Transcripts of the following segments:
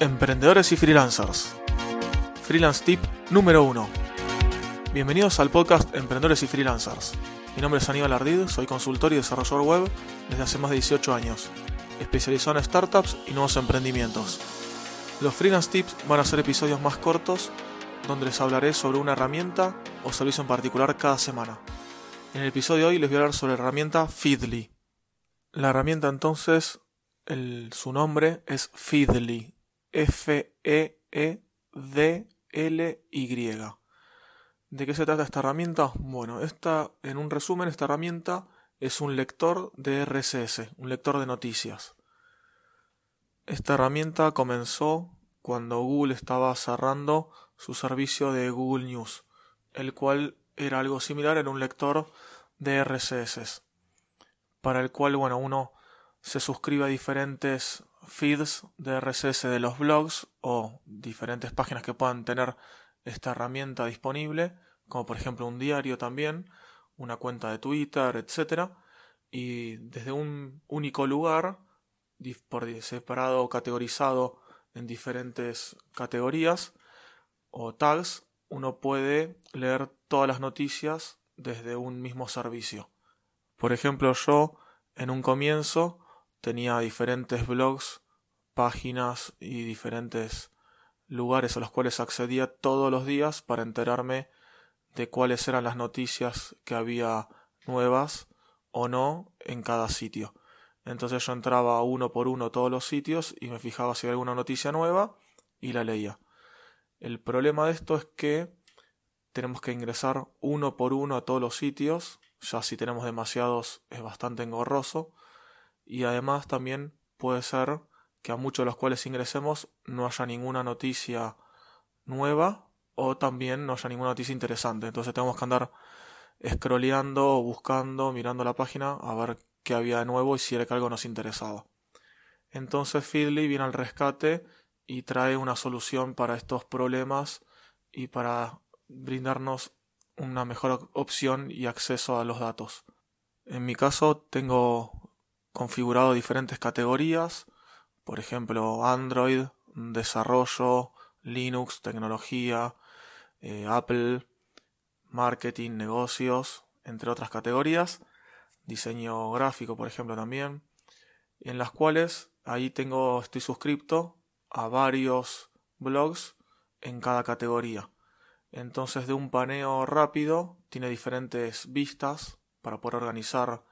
Emprendedores y freelancers. Freelance Tip número 1. Bienvenidos al podcast Emprendedores y Freelancers. Mi nombre es Aníbal Ardid, soy consultor y desarrollador web desde hace más de 18 años, especializado en startups y nuevos emprendimientos. Los Freelance Tips van a ser episodios más cortos donde les hablaré sobre una herramienta o servicio en particular cada semana. En el episodio de hoy les voy a hablar sobre la herramienta Feedly. La herramienta entonces, su nombre es Feedly, F-E-E-D-L-Y. ¿De qué se trata esta herramienta? Bueno, esta, en un resumen, esta herramienta es un lector de RSS, un lector de noticias. Esta herramienta comenzó cuando Google estaba cerrando su servicio de Google News, el cual era algo similar, en un lector de RSS, para el cual, bueno, uno se suscribe a diferentes feeds de RSS de los blogs o diferentes páginas que puedan tener esta herramienta disponible, como por ejemplo un diario también, una cuenta de Twitter, etc. Y desde un único lugar, por separado o categorizado en diferentes categorías o tags, uno puede leer todas las noticias desde un mismo servicio. Por ejemplo, yo en un comienzo tenía diferentes blogs, páginas y diferentes lugares a los cuales accedía todos los días para enterarme de cuáles eran las noticias que había nuevas o no en cada sitio. Entonces yo entraba uno por uno todos los sitios y me fijaba si había alguna noticia nueva y la leía. El problema de esto es que tenemos que ingresar uno por uno a todos los sitios, ya si tenemos demasiados es bastante engorroso y además también puede ser que a muchos de los cuales ingresemos no haya ninguna noticia nueva o también no haya ninguna noticia interesante. Entonces tenemos que andar scrolleando, buscando, mirando la página a ver qué había de nuevo y si era que algo nos interesaba. Entonces Feedly viene al rescate y trae una solución para estos problemas y para brindarnos una mejor opción y acceso a los datos. En mi caso tengo configurado diferentes categorías, por ejemplo Android, desarrollo, Linux, tecnología, eh, Apple, marketing, negocios, entre otras categorías, diseño gráfico, por ejemplo, también, en las cuales ahí tengo, estoy suscrito a varios blogs en cada categoría. Entonces, de un paneo rápido, tiene diferentes vistas para poder organizar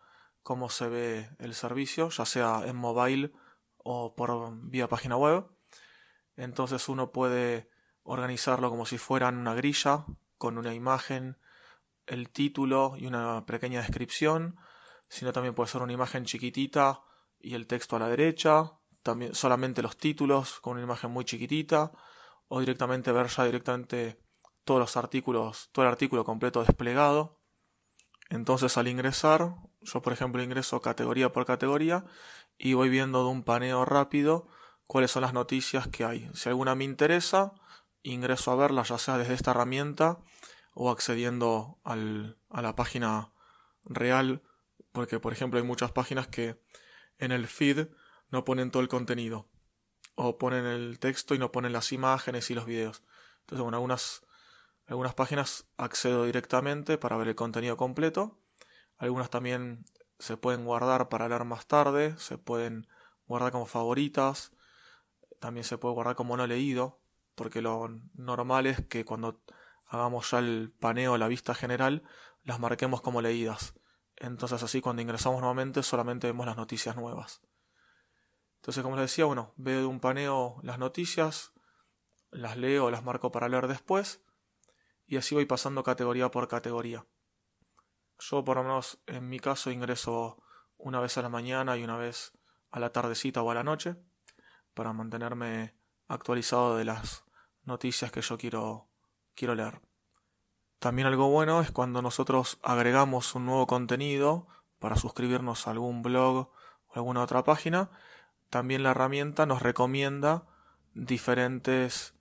cómo se ve el servicio, ya sea en mobile o por vía página web. Entonces uno puede organizarlo como si fueran una grilla con una imagen, el título y una pequeña descripción, sino también puede ser una imagen chiquitita y el texto a la derecha, también solamente los títulos con una imagen muy chiquitita o directamente ver ya directamente todos los artículos, todo el artículo completo desplegado. Entonces al ingresar, yo por ejemplo ingreso categoría por categoría y voy viendo de un paneo rápido cuáles son las noticias que hay. Si alguna me interesa, ingreso a verla ya sea desde esta herramienta o accediendo al, a la página real, porque por ejemplo hay muchas páginas que en el feed no ponen todo el contenido, o ponen el texto y no ponen las imágenes y los videos. Entonces, bueno, algunas algunas páginas accedo directamente para ver el contenido completo. Algunas también se pueden guardar para leer más tarde, se pueden guardar como favoritas, también se puede guardar como no leído, porque lo normal es que cuando hagamos ya el paneo, la vista general, las marquemos como leídas. Entonces así cuando ingresamos nuevamente solamente vemos las noticias nuevas. Entonces como les decía, bueno, veo de un paneo las noticias, las leo, las marco para leer después y así voy pasando categoría por categoría. Yo por lo menos en mi caso ingreso una vez a la mañana y una vez a la tardecita o a la noche para mantenerme actualizado de las noticias que yo quiero, quiero leer. También algo bueno es cuando nosotros agregamos un nuevo contenido para suscribirnos a algún blog o alguna otra página, también la herramienta nos recomienda diferentes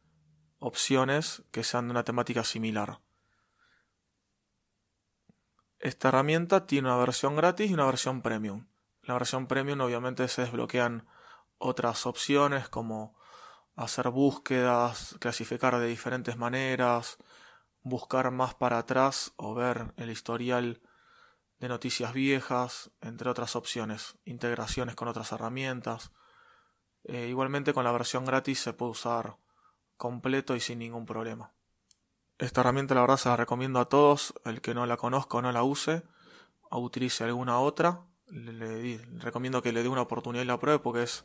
opciones que sean de una temática similar. Esta herramienta tiene una versión gratis y una versión premium. La versión premium obviamente se desbloquean otras opciones como hacer búsquedas, clasificar de diferentes maneras, buscar más para atrás o ver el historial de noticias viejas, entre otras opciones, integraciones con otras herramientas. Eh, igualmente con la versión gratis se puede usar completo y sin ningún problema. Esta herramienta la verdad se la recomiendo a todos, el que no la conozca o no la use, o utilice alguna otra, le, recomiendo que le dé una oportunidad y la pruebe porque es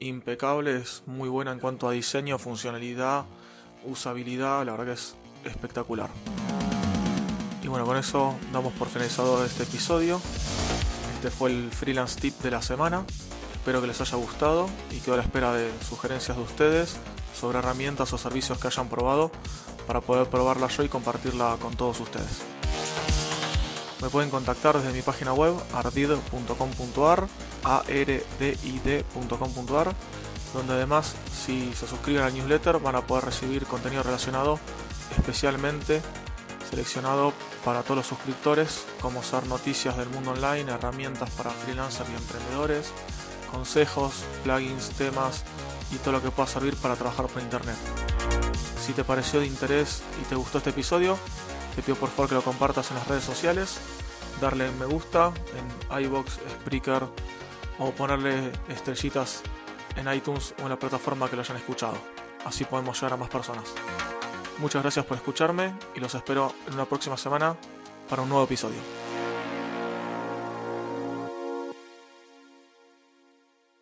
impecable, es muy buena en cuanto a diseño, funcionalidad, usabilidad, la verdad que es espectacular. Y bueno, con eso damos por finalizado este episodio. Este fue el freelance tip de la semana. Espero que les haya gustado y quedo a la espera de sugerencias de ustedes sobre herramientas o servicios que hayan probado para poder probarla yo y compartirla con todos ustedes. Me pueden contactar desde mi página web ardid.com.ar, ardid.com.ar, donde además si se suscriben al newsletter van a poder recibir contenido relacionado especialmente seleccionado para todos los suscriptores, como ser noticias del mundo online, herramientas para freelancers y emprendedores, consejos, plugins, temas y todo lo que pueda servir para trabajar por internet. Si te pareció de interés y te gustó este episodio, te pido por favor que lo compartas en las redes sociales, darle me gusta en iBox, Spreaker o ponerle estrellitas en iTunes o en la plataforma que lo hayan escuchado. Así podemos llegar a más personas. Muchas gracias por escucharme y los espero en una próxima semana para un nuevo episodio.